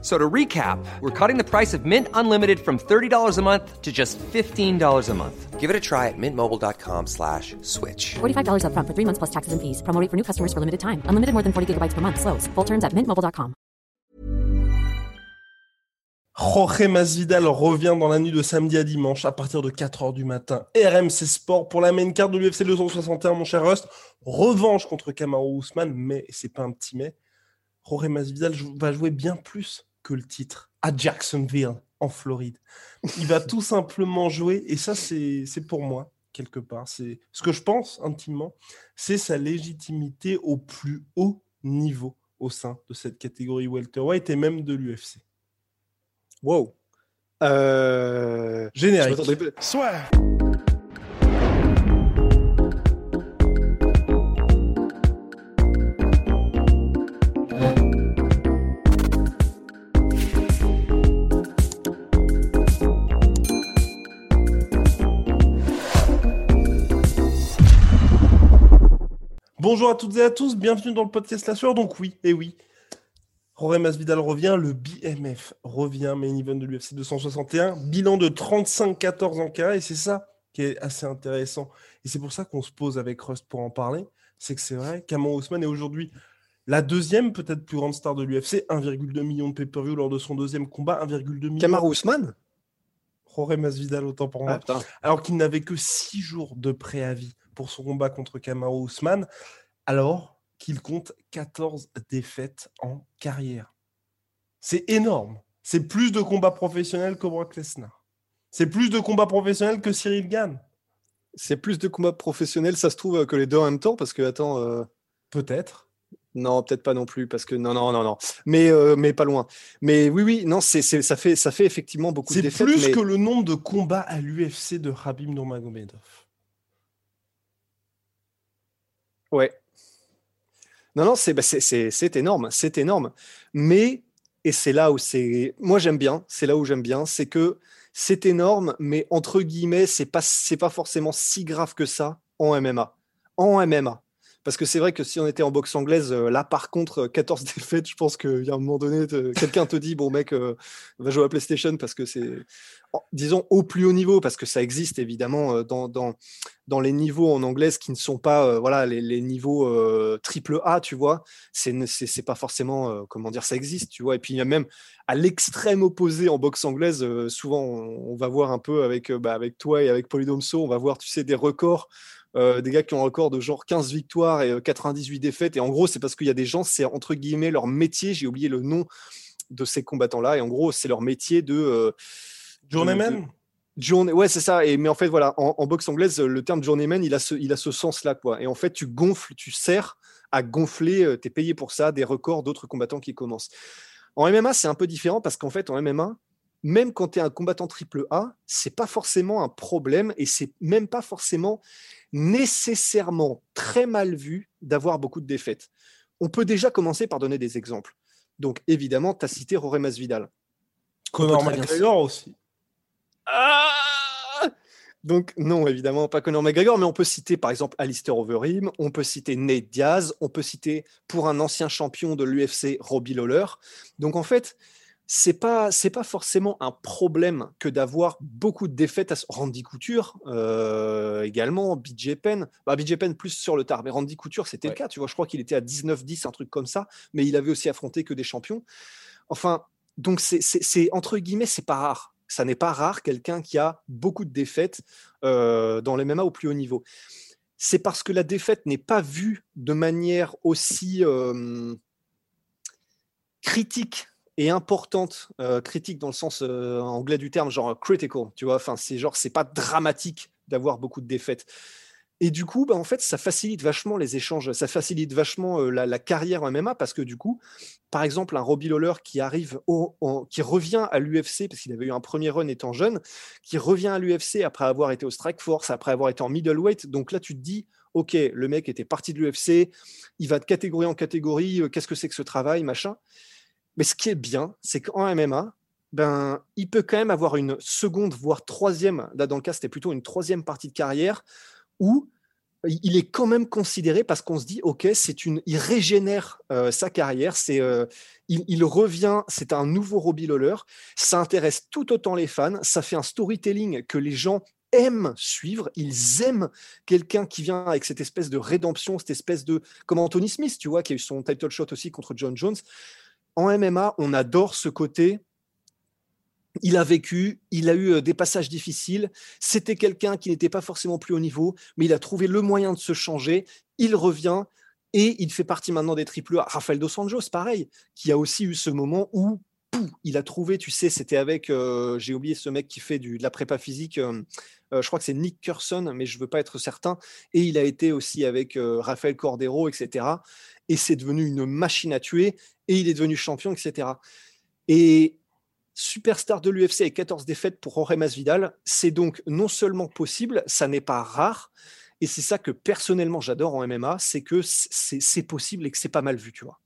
So to recap, we're cutting the price of Mint Unlimited from $30 a month to just $15 a month. Give it a try at mintmobile.com slash switch. $45 upfront for three months plus taxes and fees. Promo rate for new customers for limited time. Unlimited more than 40 gigabytes per month. Slows. Full terms at mintmobile.com. Jorge Masvidal revient dans la nuit de samedi à dimanche à partir de 4h du matin. RMC Sport pour la main card de l'UFC 261, mon cher Rust. Revanche contre Kamaru Ousmane, mais c'est pas un petit mais. Jorge Masvidal va jouer bien plus que le titre à Jacksonville, en Floride. Il va tout simplement jouer, et ça, c'est pour moi, quelque part. C'est ce que je pense intimement, c'est sa légitimité au plus haut niveau au sein de cette catégorie welterweight et même de l'UFC. Wow. Euh... Générique. Soit. Bonjour à toutes et à tous, bienvenue dans le podcast La Sueur. Donc oui, et oui, Jorge Masvidal revient, le BMF revient, main event de l'UFC 261, bilan de 35-14 en carré, et c'est ça qui est assez intéressant. Et c'est pour ça qu'on se pose avec Rust pour en parler, c'est que c'est vrai, Ousmane est aujourd'hui la deuxième peut-être plus grande star de l'UFC, 1,2 million de pay-per-view lors de son deuxième combat, 1,2 million. Kamaru Ousmane? Jorge Masvidal, autant pour moi. Ah, alors qu'il n'avait que 6 jours de préavis pour son combat contre Kamaru Ousmane, alors qu'il compte 14 défaites en carrière. C'est énorme. C'est plus de combats professionnels que Brock Lesnar. C'est plus de combats professionnels que Cyril Gann. C'est plus de combats professionnels, ça se trouve que les deux en même temps, parce que, attends. euh, Peut-être. Non, peut-être pas non plus, parce que non, non, non, non. Mais, euh, mais pas loin. Mais oui, oui, non, c'est, c'est- ça, fait, ça fait effectivement beaucoup de C'est défaites. plus mais- que le nombre de combats à l'UFC de Habib Nurmagomedov. Ouais. Non, non, c'est bah, énorme, c'est énorme. Mais, et c'est là où c'est. Moi, j'aime bien, c'est là où j'aime bien, c'est que c'est énorme, mais entre guillemets, c'est pas, pas forcément si grave que ça en MMA. En MMA. Parce que c'est vrai que si on était en boxe anglaise, euh, là par contre, euh, 14 défaites, je pense qu'il y a un moment donné, te- quelqu'un te dit, bon mec, euh, va jouer à PlayStation parce que c'est, disons, au plus haut niveau, parce que ça existe évidemment euh, dans, dans, les niveaux en anglaise qui ne sont pas euh, voilà, les, les niveaux euh, triple A, tu vois, c'est pas forcément, comment dire, ça existe, tu vois. Et puis il y a même à l'extrême opposé en boxe anglaise, souvent on, va voir un peu avec, bah, avec toi et avec Polydomso, on va voir, tu sais, des records des gars qui ont un record de genre 15 victoires et euh, 98 défaites. Et en gros, c'est parce qu'il y a des gens, c'est entre guillemets leur métier. J'ai oublié le nom de ces combattants-là. Et en gros, c'est leur métier de. Euh, Journeyman de- Journée, ouais, c'est ça. Et, mais en fait, voilà, en, en boxe anglaise, le terme journeyman, il a ce, il a ce sens-là, quoi. Et en fait, tu gonfles, tu sers à gonfler, tu es payé pour ça, des records d'autres combattants qui commencent. En MMA, c'est un peu différent parce qu'en fait, en MMA, même quand tu es un combattant triple A, c'est pas forcément un problème et c'est même pas forcément nécessairement très mal vu d'avoir beaucoup de défaites. On peut déjà commencer par donner des exemples. Donc, évidemment, tu as cité Jorge Masvidal. Conor McGregor aussi. Ah Donc non, évidemment pas Conor McGregor, mais on peut citer par exemple Alistair Overeem, on peut citer Nate Diaz, on peut citer pour un ancien champion de l'UFC Robbie Lawler. Donc en fait, c'est pas c'est pas forcément un problème que d'avoir beaucoup de défaites à ce- Randy Couture euh, également, BJ Penn, bah, BJ Penn plus sur le tard, mais Randy Couture c'était Ouais. le cas, tu vois, je crois qu'il était à 19-10, un truc comme ça, mais il avait aussi affronté que des champions. Enfin, donc c'est- entre guillemets, c'est pas rare. Ça n'est pas rare quelqu'un qui a beaucoup de défaites euh, dans les MMA au plus haut niveau. C'est parce que la défaite n'est pas vue de manière aussi euh, critique et importante, euh, critique dans le sens anglais du terme, genre critical, tu vois. Enfin, c'est genre, c'est pas dramatique d'avoir beaucoup de défaites. Et du coup, bah, en fait, ça facilite vachement les échanges, ça facilite vachement euh, la, carrière en MMA parce que du coup, par exemple, un Robbie Lawler qui arrive, au, qui revient à l'UFC parce qu'il avait eu un premier run étant jeune, qui revient à l'UFC après avoir été au Strike Force, après avoir été en middleweight. Donc là, tu te dis, ok, le mec était parti de l'UFC, il va de catégorie en catégorie, euh, qu'est-ce que c'est que ce travail, machin. Mais ce qui est bien, c'est qu'en MMA, ben, il peut quand même avoir une seconde, voire troisième, là dans le cas c'était plutôt une troisième partie de carrière, où il est quand même considéré parce qu'on se dit, ok, c'est une, il régénère euh, sa carrière, c'est, euh, il, revient, c'est un nouveau Robbie Lawler, ça intéresse tout autant les fans, ça fait un storytelling que les gens aiment suivre, ils aiment quelqu'un qui vient avec cette espèce de rédemption, cette espèce de, comme Anthony Smith, tu vois, qui a eu son title shot aussi contre John Jones. En MMA, on adore ce côté il a vécu, il a eu euh, des passages difficiles. C'était quelqu'un qui n'était pas forcément plus haut niveau, mais il a trouvé le moyen de se changer. Il revient et il fait partie maintenant des triple A. Rafael Dos Anjos, pareil, qui a aussi eu ce moment où il a trouvé, tu sais, c'était avec, euh, j'ai oublié ce mec qui fait de la prépa physique, euh, je crois que c'est Nick Curson, mais je ne veux pas être certain. Et il a été aussi avec Rafael Cordero, etc. Et c'est devenu une machine à tuer et il est devenu champion, etc. Et superstar de l'UFC et 14 défaites pour Jorge Masvidal, c'est donc non seulement possible, ça n'est pas rare, et c'est ça que personnellement j'adore en MMA, c'est que c'est possible et que c'est pas mal vu, tu vois.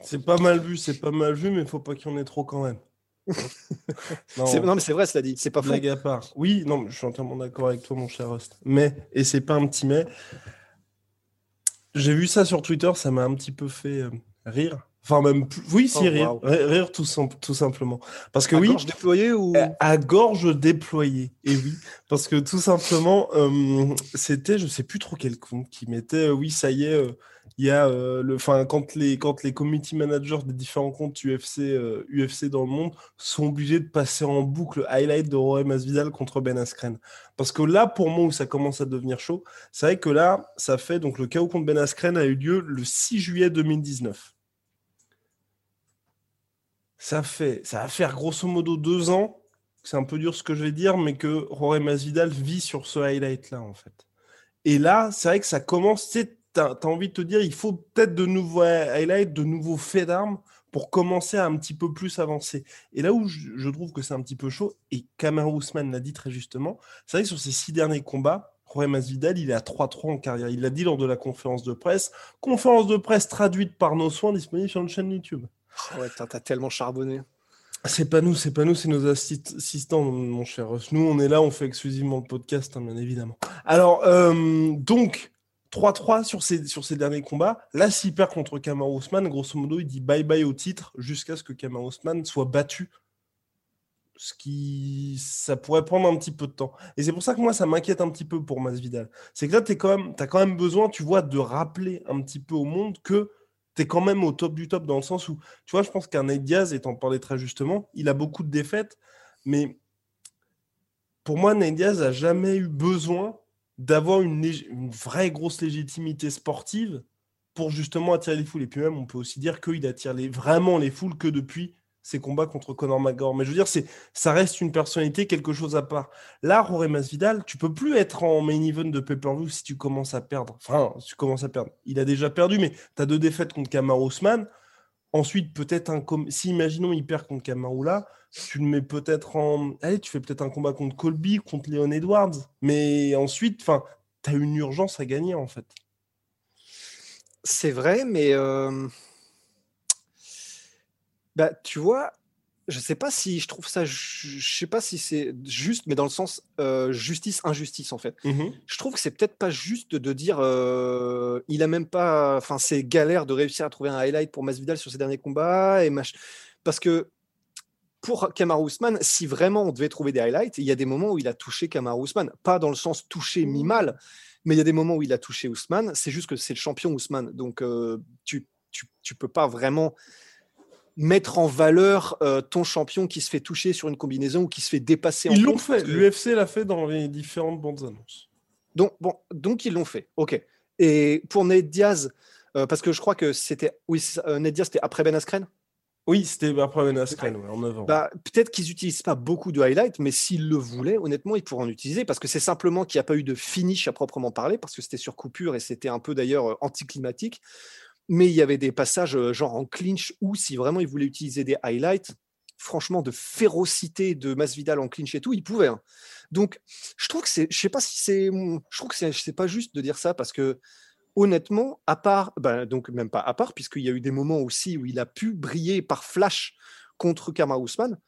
C'est pas mal vu, c'est pas mal vu, mais il faut pas qu'il y en ait trop quand même. non. mais c'est vrai, cela dit, c'est pas faux. à part. Oui, non, je suis entièrement d'accord avec toi, mon cher Rust. Mais, et c'est pas un petit mais, j'ai vu ça sur Twitter, ça m'a un petit peu fait euh, rire. Enfin, même Oui, si, oh, rire. Rire tout, tout, simplement. Parce que à oui. gorge déployée ou. À gorge déployée. Et oui. Parce que tout simplement, euh, c'était, je sais plus trop quel compte qui mettait, euh, oui, ça y est, euh, il y a le. Enfin, quand les, quand les community managers des différents comptes UFC, UFC dans le monde sont obligés de passer en boucle highlight de Roy Masvidal contre Ben Askren. Parce que là, pour moi, où ça commence à devenir chaud, c'est vrai que là, ça fait. Donc, le chaos contre Ben Askren a eu lieu le 6 juillet 2019 ça fait, ça va faire grosso modo deux ans, c'est un peu dur ce que je vais dire, mais que Rory Masvidal vit sur ce highlight-là, en fait. Et là, c'est vrai que ça commence, tu as, envie de te dire, il faut peut-être de nouveaux highlights, de nouveaux faits d'armes pour commencer à un petit peu plus avancer. Et là où je, trouve que c'est un petit peu chaud, et Kamar Ousmane l'a dit très justement, c'est vrai que sur ces six derniers combats, Rory Masvidal, il est à 3-3 en carrière. Il l'a dit lors de la conférence de presse. Conférence de presse traduite par nos soins, disponible sur une chaîne YouTube. Ouais, t'as tellement charbonné. C'est pas nous, c'est pas nous, c'est nos assistants, mon cher. Nous, on est là, on fait exclusivement le podcast, hein, bien évidemment. Alors, euh, donc, 3-3 sur ces, sur ces derniers combats. Là, s'il perd contre Kamar Ousmane, grosso modo, il dit bye-bye au titre jusqu'à ce que Kamar Ousmane soit battu. Ce qui, ça pourrait prendre un petit peu de temps. Et c'est pour ça que moi, ça m'inquiète un petit peu pour Masvidal. C'est que là, tu as quand même besoin, tu vois, de rappeler un petit peu au monde que tu quand même au top du top dans le sens où, tu vois, je pense qu'un Diaz, et t'en très justement, il a beaucoup de défaites, mais pour moi, Nate Diaz n'a jamais eu besoin d'avoir une, une, vraie grosse légitimité sportive pour justement attirer les foules. Et puis même, on peut aussi dire qu'il attire les, vraiment les foules que depuis ses combats contre Conor McGregor. Mais je veux dire, c'est, ça reste une personnalité, quelque chose à part. Là, Rory Masvidal, tu peux plus être en main event de pay-per-view si tu commences à perdre. Enfin, tu commences à perdre. Il a déjà perdu, mais tu as deux défaites contre Kamar Ousmane. Ensuite, peut-être un. Si, imaginons, il perd contre Kamaru tu le mets peut-être en. Allez, tu fais peut-être un combat contre Colby, contre Leon Edwards. Mais ensuite, enfin, tu as une urgence à gagner, en fait. C'est vrai, mais. Euh, bah, tu vois, je sais pas si je trouve ça, je sais pas si c'est juste, mais dans le sens euh, justice injustice en fait. Mmh je trouve que c'est peut-être pas juste de dire, euh, il a même pas, enfin c'est galère de réussir à trouver un highlight pour Masvidal sur ses derniers combats et parce que pour Kamar Ousmane, si vraiment on devait trouver des highlights, il y a des moments où il a touché Kamar Ousmane, pas dans le sens touché mi-mal, mais il y a des moments où il a touché Ousmane. C'est juste que c'est le champion Ousmane, donc euh, tu, tu, tu peux pas vraiment mettre en valeur euh, ton champion qui se fait toucher sur une combinaison ou qui se fait dépasser. Ils l'ont fait. L'UFC l'a fait dans les différentes bandes annonces. Donc, bon, donc ils l'ont fait. Ok. Et pour Ned Diaz, euh, parce que je crois que c'était. Oui, euh, Ned Diaz, c'était après Ben Askren? Oui, c'était après Ben Askren, en avant. Bah, Peut-être qu'ils n'utilisent pas beaucoup de highlights, mais s'ils le voulaient, honnêtement, ils pourraient en utiliser parce que c'est simplement qu'il n'y a pas eu de finish à proprement parler, parce que c'était sur coupure et c'était un peu d'ailleurs anticlimatique mais il y avait des passages euh, genre en clinch où si vraiment il voulait utiliser des highlights, franchement de férocité de Masvidal en clinch et tout, il pouvait. Hein. Donc je trouve que c'est, je sais pas si c'est, je trouve que c'est, pas juste de dire ça parce que honnêtement, à part, ben, donc même pas à part, puisqu'il y a eu des moments aussi où il a pu briller par flash contre Kamar Ousmane,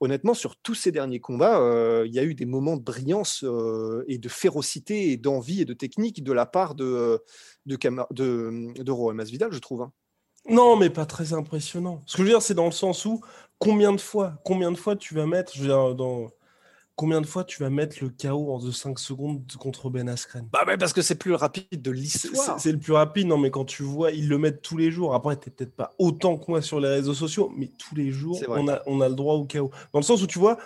honnêtement, sur tous ces derniers combats, euh, il y a eu des moments de brillance euh, et de férocité et d'envie et de technique de la part de, de, de, de Masvidal, je trouve. Hein. Non, mais pas très impressionnant. Ce que je veux dire, c'est dans le sens où combien de fois, combien de fois tu vas mettre, je veux dire, dans, combien de fois tu vas mettre le KO en 5 secondes contre Ben Askren? Bah parce que c'est plus rapide de l'histoire. C'est le plus rapide, non mais quand tu vois, ils le mettent tous les jours. Après, t'es peut-être pas autant que moi sur les réseaux sociaux, mais tous les jours, on a, on a le droit au KO. Dans le sens où tu vois,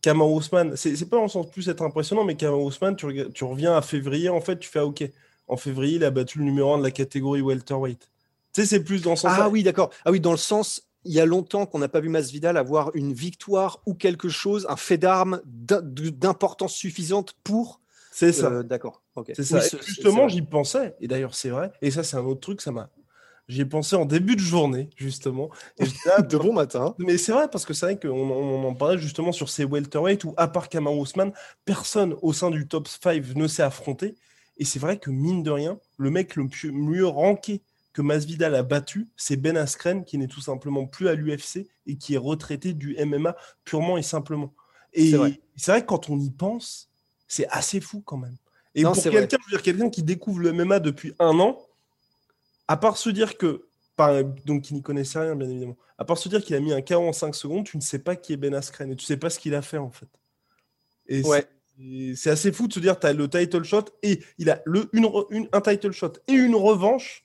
Kamar Ousmane, c'est pas dans le sens plus être impressionnant, mais Ousmane, tu, tu, reviens à février, en fait, tu fais ah, OK. En février, il a battu le numéro 1 de la catégorie welterweight. Tu sais, c'est plus dans le sens. Ah oui, d'accord. Ah oui, dans le sens, il y a longtemps qu'on n'a pas vu Masvidal avoir une victoire ou quelque chose, un fait d'armes d'importance suffisante pour. C'est ça. Euh, d'accord. C'est ça. justement, j'y pensais. Et d'ailleurs, c'est vrai. Et ça, c'est un autre truc. Ça m'a. J'y ai pensé en début de journée, justement. de bon matin. Mais c'est vrai, parce que c'est vrai qu'on on en parlait justement sur ces welterweight où, à part Kamar Ousmane, personne au sein du top 5 ne s'est affronté. Et c'est vrai que, mine de rien, le mec le mieux ranké que Masvidal a battu, c'est Ben Askren qui n'est tout simplement plus à l'UFC et qui est retraité du MMA purement et simplement. Et c'est vrai. que quand on y pense, c'est assez fou quand même. Et pour quelqu'un, quelqu'un qui découvre le MMA depuis un an, à part se dire que, donc qui n'y connaissait rien bien évidemment, à part se dire qu'il a mis un KO en 5 secondes, tu ne sais pas qui est Ben Askren et tu ne sais pas ce qu'il a fait en fait. Et c'est assez fou de se dire, tu as le title shot et il a le, une, un title shot et une revanche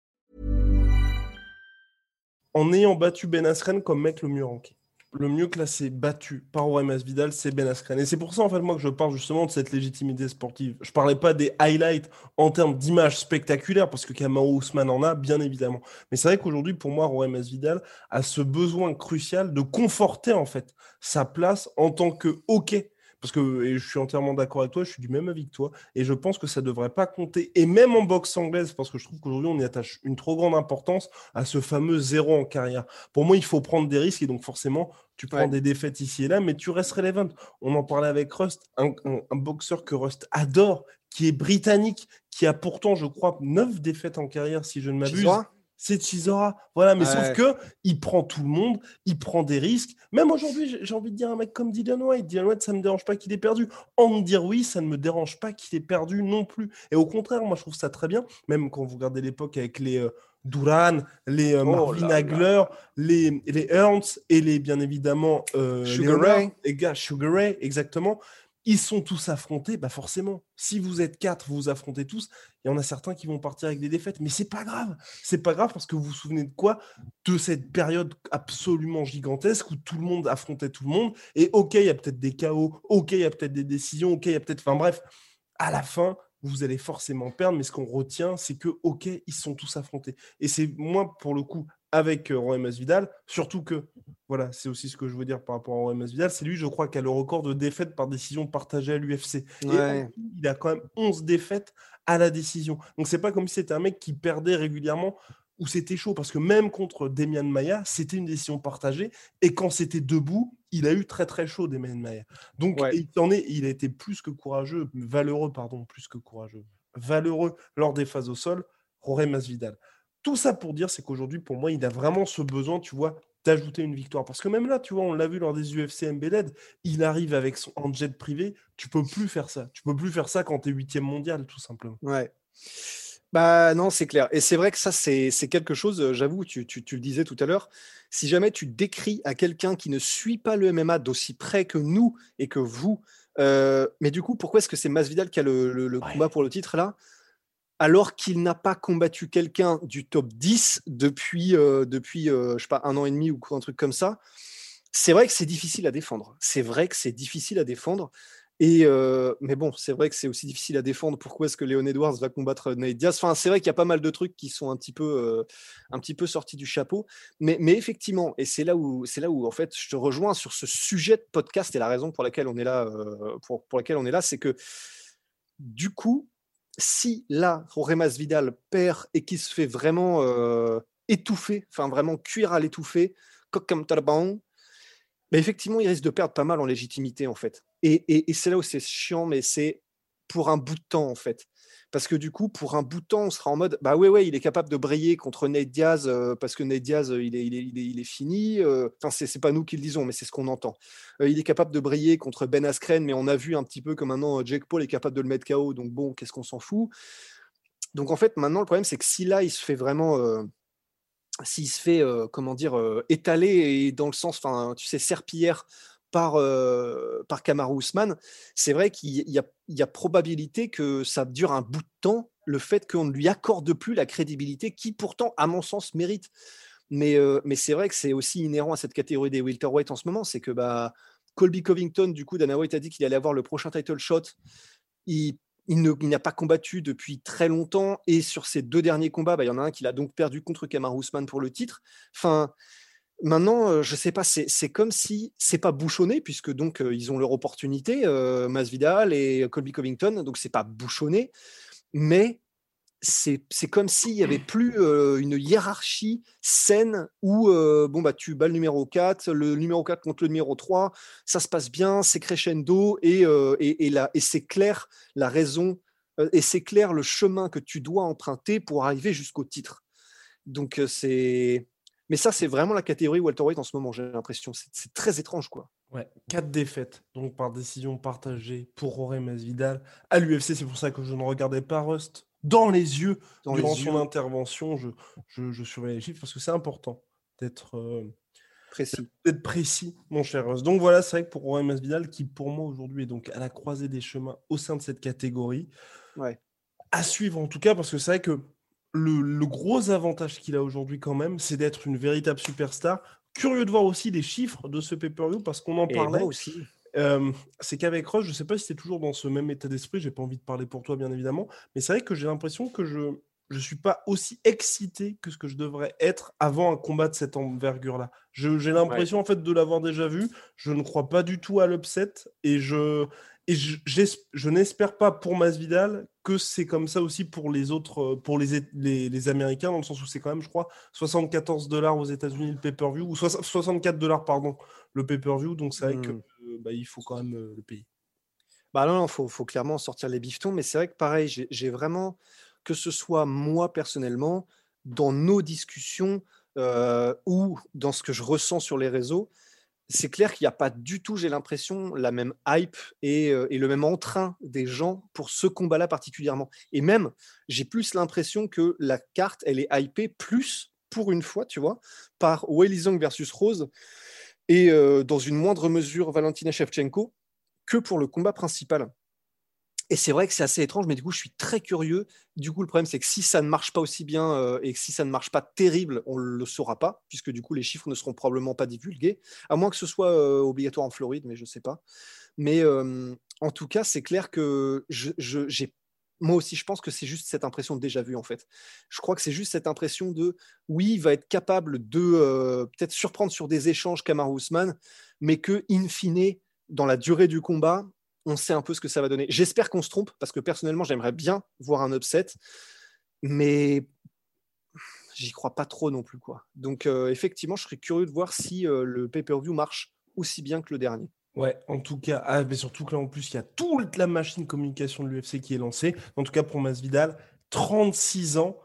en ayant battu Ben Askren comme mec le mieux ranké. Le mieux classé, battu par OMS Vidal, c'est Ben Askren. Et c'est pour ça, en fait, moi, que je parle justement de cette légitimité sportive. Je parlais pas des highlights en termes d'images spectaculaires, parce que Kamau Ousmane en a, bien évidemment. Mais c'est vrai qu'aujourd'hui, pour moi, OMS Vidal a ce besoin crucial de conforter, en fait, sa place en tant que hockey parce que et je suis entièrement d'accord avec toi, je suis du même avis que toi, et je pense que ça ne devrait pas compter, et même en boxe anglaise, parce que je trouve qu'aujourd'hui on y attache une trop grande importance à ce fameux zéro en carrière. Pour moi, il faut prendre des risques, et donc forcément, tu prends des défaites ici et là, mais tu restes relevant. On en parlait avec Rust, un, un boxeur que Rust adore, qui est britannique, qui a pourtant, je crois, neuf défaites en carrière, si je ne m'abuse c'est Chisora. Voilà, mais sauf que il prend tout le monde, il prend des risques. Même aujourd'hui, j'ai envie de dire un mec comme Dylan White. Dylan White, ça ne me dérange pas qu'il ait perdu. En me dire oui, ça ne me dérange pas qu'il ait perdu non plus. Et au contraire, moi, je trouve ça très bien. Même quand vous regardez l'époque avec les euh, Duran, les euh, oh Hagler, les, les Ernst et les, bien évidemment, euh, Sugar Ray. Les gars, Sugar Ray, exactement ils sont tous affrontés, bah forcément, si vous êtes quatre, vous vous affrontez tous, il y en a certains qui vont partir avec des défaites, mais c'est pas grave, c'est pas grave parce que vous vous souvenez de quoi? De cette période absolument gigantesque où tout le monde affrontait tout le monde, et ok, il y a peut-être des chaos, ok, il y a peut-être des décisions, ok, il y a peut-être, enfin bref, à la fin, vous allez forcément perdre, mais ce qu'on retient, c'est que ok, ils sont tous affrontés, et c'est moi pour le coup avec euh, Roy Vidal, surtout que, voilà, c'est aussi ce que je veux dire par rapport à Roy Vidal, c'est lui, je crois, qui a le record de défaites par décision partagée à l'UFC. il a quand même 11 défaites à la décision. Donc c'est pas comme si c'était un mec qui perdait régulièrement ou c'était chaud, parce que même contre Demian Maya, c'était une décision partagée, et quand c'était debout, il a eu très très chaud, Demian Maya. Donc il, en est, il a été plus que courageux, valeureux, pardon, plus que courageux, valeureux lors des phases au sol, Rory Masvidal. Tout ça pour dire, c'est qu'aujourd'hui, pour moi, il a vraiment ce besoin, tu vois, d'ajouter une victoire. Parce que même là, tu vois, on l'a vu lors des UFC MBLED, il arrive avec son jet privé. Tu peux plus faire ça. Tu peux plus faire ça quand tu es huitième mondial, tout simplement. Ouais. Bah non, c'est clair. Et c'est vrai que ça, c'est quelque chose, euh, j'avoue, tu, tu, le disais tout à l'heure, si jamais tu décris à quelqu'un qui ne suit pas le MMA d'aussi près que nous et que vous, euh, mais du coup, pourquoi est-ce que c'est Masvidal qui a le, combat pour le titre là? Alors qu'il n'a pas combattu quelqu'un du top 10 depuis, euh, depuis euh, je sais pas, un an et demi ou un truc comme ça, c'est vrai que c'est difficile à défendre. C'est vrai que c'est difficile à défendre. Et euh, mais bon, c'est vrai que c'est aussi difficile à défendre. Pourquoi est-ce que Léon Edwards va combattre Nate Enfin, c'est vrai qu'il y a pas mal de trucs qui sont un petit peu, euh, un petit peu sortis du chapeau. Mais, effectivement, et c'est là où, c'est là où en fait, je te rejoins sur ce sujet de podcast et la raison pour laquelle on est là, pour, pour laquelle on est là, c'est que du coup, si là, Roremas Vidal perd et qu'il se fait vraiment étouffer, enfin vraiment cuire à l'étouffer, comme Tarbang, mais effectivement, il risque de perdre pas mal en légitimité, en fait. Et, c'est là où c'est chiant, mais c'est pour un bout de temps, en fait. Parce que du coup, pour un bout de temps, on sera en mode, bah ouais, ouais, il est capable de briller contre Nate Diaz, euh, parce que Nate Diaz, euh, il, est, il, est, il, est, fini. Euh, enfin, c'est pas nous qui le disons, mais c'est ce qu'on entend. il est capable de briller contre Ben Askren, mais on a vu un petit peu que maintenant, Jake Paul est capable de le mettre KO, donc bon, qu'est-ce qu'on s'en fout? Donc en fait, maintenant, le problème, c'est que si là, il se fait vraiment s'il se fait, comment dire, étaler et dans le sens, enfin, tu sais, serpillière par, par Kamaru Usman, c'est vrai qu'il y, y, a probabilité que ça dure un bout de temps, le fait qu'on ne lui accorde plus la crédibilité qui pourtant, à mon sens, mérite. Mais, mais c'est vrai que c'est aussi inhérent à cette catégorie des welterweight en ce moment, c'est que bah, Colby Covington, du coup, Dana White a dit qu'il allait avoir le prochain title shot. Il il n'a pas combattu depuis très longtemps et sur ses deux derniers combats, bah, il y en a un qu'il a donc perdu contre Kamar Ousmane pour le titre. Enfin, maintenant, euh, je sais pas, c'est comme si c'est pas bouchonné puisque donc euh, ils ont leur opportunité, euh, Masvidal et Colby Covington, donc c'est pas bouchonné, mais c'est comme s'il n'y avait plus une hiérarchie saine où bon, bah, tu bats le numéro 4, le numéro 4 contre le numéro 3, ça se passe bien, c'est crescendo et, et, et, et c'est clair la raison et c'est clair le chemin que tu dois emprunter pour arriver jusqu'au titre. Donc c'est. Mais ça, c'est vraiment la catégorie welterweight en ce moment, j'ai l'impression. C'est très étrange, quoi. Ouais, quatre défaites, donc par décision partagée pour Roré Masvidal à l'UFC. C'est pour ça que je ne regardais pas Rust dans les yeux durant son intervention. Je, je, je, surveille les chiffres parce que c'est important d'être euh, précis. D'être précis, mon cher Russ. Donc voilà, c'est vrai que pour Roy Masvidal, qui pour moi aujourd'hui est donc à la croisée des chemins au sein de cette catégorie, ouais. à suivre en tout cas, parce que c'est vrai que le, le gros avantage qu'il a aujourd'hui quand même, c'est d'être une véritable superstar. Curieux de voir aussi les chiffres de ce pay-per-view parce qu'on en parlait. aussi c'est qu'avec Rush, je ne sais pas si c'est toujours dans ce même état d'esprit, j'ai pas envie de parler pour toi, bien évidemment, mais c'est vrai que j'ai l'impression que je ne suis pas aussi excité que ce que je devrais être avant un combat de cette envergure-là. J'ai l'impression en fait de l'avoir déjà vu. Je ne crois pas du tout à l'upset et je et je, n'espère pas pour Masvidal que c'est comme ça aussi pour les autres, pour les, les, Américains, dans le sens où c'est quand même, je crois, 74 dollars aux États-Unis le pay-per-view, ou 64 dollars, pardon, le pay-per-view. Donc c'est vrai que mmh. bah, il faut quand même le payer. Bah non, il faut, faut, clairement sortir les bifetons, mais c'est vrai que pareil, j'ai vraiment, que ce soit moi personnellement, dans nos discussions ou dans ce que je ressens sur les réseaux, c'est clair qu'il n'y a pas du tout, j'ai l'impression, la même hype et, le même entrain des gens pour ce combat-là particulièrement. Et même, j'ai plus l'impression que la carte, elle est hypée plus, pour une fois, tu vois, par Wei versus Rose et dans une moindre mesure Valentina Shevchenko que pour le combat principal. Et c'est vrai que c'est assez étrange, mais du coup, je suis très curieux. Du coup, le problème, c'est que si ça ne marche pas aussi bien euh, et que si ça ne marche pas terrible, on ne le saura pas, puisque du coup, les chiffres ne seront probablement pas divulgués, à moins que ce soit euh, obligatoire en Floride, mais je ne sais pas. Mais euh, en tout cas, c'est clair que moi aussi, je pense que c'est juste cette impression de déjà vu, en fait. Je crois que c'est juste cette impression de, oui, il va être capable de peut-être surprendre sur des échanges Kamaru Usman, mais que, in fine, dans la durée du combat, on sait un peu ce que ça va donner. J'espère qu'on se trompe, parce que personnellement, j'aimerais bien voir un upset, mais j'y crois pas trop non plus. Quoi. Donc, euh, effectivement, je serais curieux de voir si euh, le pay-per-view marche aussi bien que le dernier. Ouais, en tout cas, ah, mais surtout que là, en plus, il y a toute la machine communication de l'UFC qui est lancée. En tout cas, pour Masvidal, 36 ans,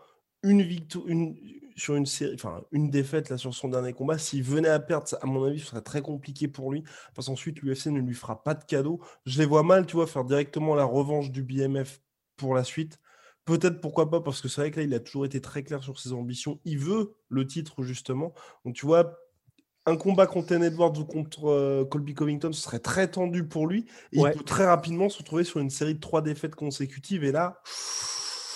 une victoire, une, sur une série, enfin une défaite là sur son dernier combat. S'il venait à perdre, à mon avis, ce serait très compliqué pour lui parce qu'ensuite l'UFC ne lui fera pas de cadeau. Je les vois mal, tu vois, faire directement la revanche du BMF pour la suite. Peut-être pourquoi pas parce que c'est vrai que là il a toujours été très clair sur ses ambitions. Il veut le titre justement. Donc tu vois, un combat contre Edwards ou contre euh, Colby Covington, ce serait très tendu pour lui. Et il peut très rapidement se retrouver sur une série de trois défaites consécutives. Et là,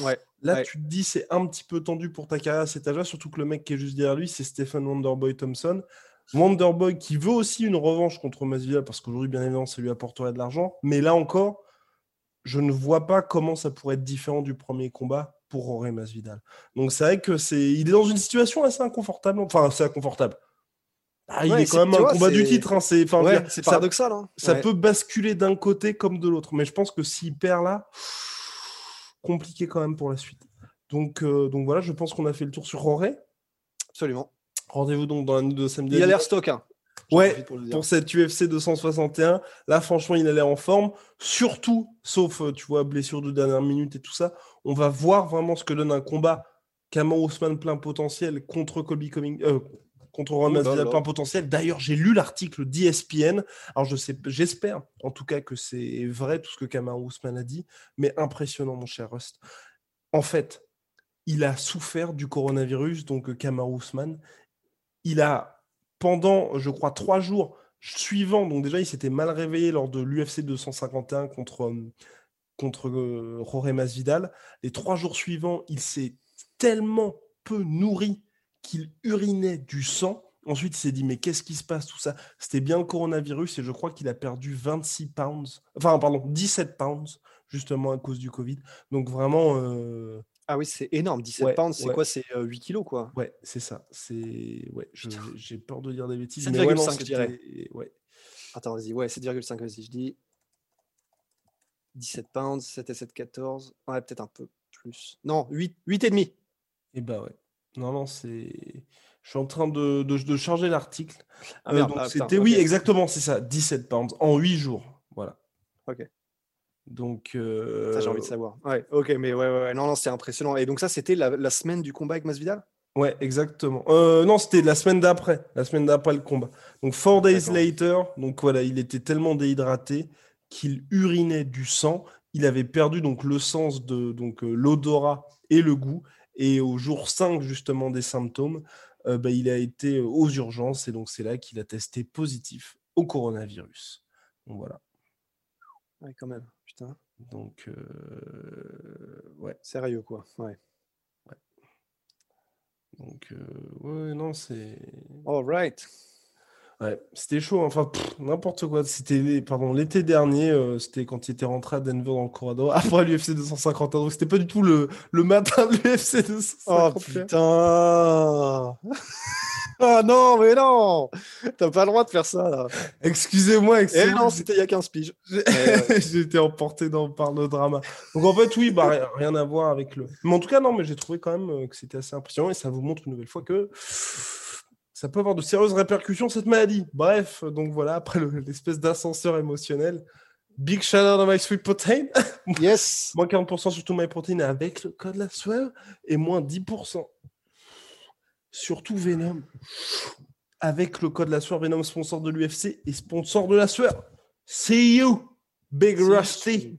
ouais. Là, tu te dis, c'est un petit peu tendu pour ta carrière à cet âge-là, surtout que le mec qui est juste derrière lui, c'est Stephen Wonderboy Thompson. Wonderboy qui veut aussi une revanche contre Masvidal parce qu'aujourd'hui, bien évidemment, ça lui apporterait de l'argent. Mais là encore, je ne vois pas comment ça pourrait être différent du premier combat pour Jorge Masvidal. Donc c'est vrai que c'est, il est dans une situation assez inconfortable. Enfin, assez inconfortable. Ah, il Ouais, est c'est- quand même un vois, combat du c'est- titre. hein, C'est, Ouais, c'est paradoxal. Hein. ça Ouais. peut basculer d'un côté comme de l'autre. Mais je pense que s'il perd là, compliqué quand même pour la suite. Donc, euh, donc voilà, je pense qu'on a fait le tour sur Jorge. Absolument. Rendez-vous donc dans la nuit de samedi. Il a l'air stock. Hein. Ouais, pour cette UFC 261. Là, franchement, il a l'air en forme. Surtout, sauf, euh, tu vois, blessure de dernière minute et tout ça, on va voir vraiment ce que donne un combat Kamau Ousmane plein potentiel contre Colby Cumming, euh, contre Oh là Masvidal là. plein potentiel. D'ailleurs, j'ai lu l'article d'ESPN. Alors, je sais, j'espère en tout cas que c'est vrai tout ce que Kamau Ousmane a dit, mais impressionnant, mon cher Rust. En fait, il a souffert du coronavirus, donc Kamau Ousmane. Il a pendant, je crois, trois jours suivants, donc déjà, il s'était mal réveillé lors de l'UFC 251 contre, euh, contre euh, Jorge Masvidal. Les trois jours suivants, il s'est tellement peu nourri qu'il urinait du sang. Ensuite, il s'est dit, mais qu'est-ce qui se passe, tout ça? C'était bien le coronavirus et je crois qu'il a perdu 26 pounds, enfin, pardon, 17 pounds, justement à cause du Covid. Donc vraiment, euh, Ah oui, c'est énorme. 17 Ouais, pounds, c'est ouais. quoi? C'est euh, 8 kilos, quoi. ouais, c'est ça. C'est, ouais, j'ai peur de dire des bêtises. 7,5, mais ouais, je dirais. Ouais. Attends, vas-y. Ouais, 7,5, vas-y, je dis. 17 pounds, 7 et 7, 14. Ouais, peut-être un peu plus. Non, 8, 8 et demi. Et bah ouais. Non, non, c'est. Je suis en train de, de, de charger l'article. Ah Euh, ah, c'était, oui, exactement, c'est ça, 17 pounds en 8 jours. Voilà. Ok. Donc. euh, Ça, j'ai envie de savoir. Ouais, ok, mais ouais, ouais, ouais. Non, non, c'est impressionnant. Et donc, ça, c'était la, la semaine du combat avec Masvidal? Ouais, exactement. Euh, non, c'était la semaine d'après. La semaine d'après le combat. Donc, four days later. Donc, voilà, il était tellement déhydraté qu'il urinait du sang. Il avait perdu donc le sens de donc l'odorat et le goût. Et au jour 5, justement, des symptômes, euh, bah, il a été euh, aux urgences. Et donc, c'est là qu'il a testé positif au coronavirus. Donc, voilà. Ouais, quand même. Putain, Donc, euh, ouais. sérieux, quoi. Ouais. Donc, euh, ouais, non, c'est. All right. Ouais, c'était chaud, hein. enfin n'importe quoi. C'était pardon l'été dernier, euh, c'était quand il était rentré à Denver dans le corridor après l'UFC 251. Donc c'était pas du tout le, le matin de l'UFC Oh 251. putain Ah non, mais non T'as pas le droit de faire ça, là. Excusez-moi, Eh excusez-moi. non, c'était il y a 15 piges. J'ai été emporté dans, par le drama. Donc en fait, oui, bah, rien, rien à voir avec le. Mais en tout cas, non, mais j'ai trouvé quand même euh, que c'était assez impressionnant et ça vous montre une nouvelle fois que ça peut avoir de sérieuses répercussions cette maladie. Bref, donc voilà, après le- l'espèce d'ascenseur émotionnel. Big shout out à My Sweet Protein. Yes Moins 40% sur tout MyProtein avec le code la sueur et moins 10% sur tout Venom avec le code la sueur. Venom, sponsor de l'UFC et sponsor de la sueur. See you, Big See you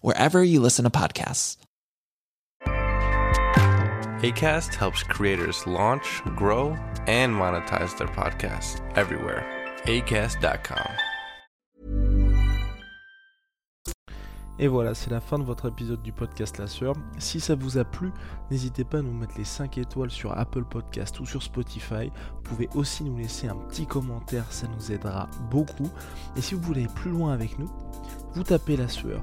wherever you listen to podcasts. ACAST helps creators launch, grow, and monetize their podcasts everywhere. ACAST.com. Et voilà, c'est la fin de votre épisode du podcast La Sœur. Si ça vous a plu, n'hésitez pas à nous mettre les 5 étoiles sur Apple Podcast ou sur Spotify. Vous pouvez aussi nous laisser un petit commentaire, ça nous aidera beaucoup. Et si vous voulez aller plus loin avec nous, vous tapez La Sueur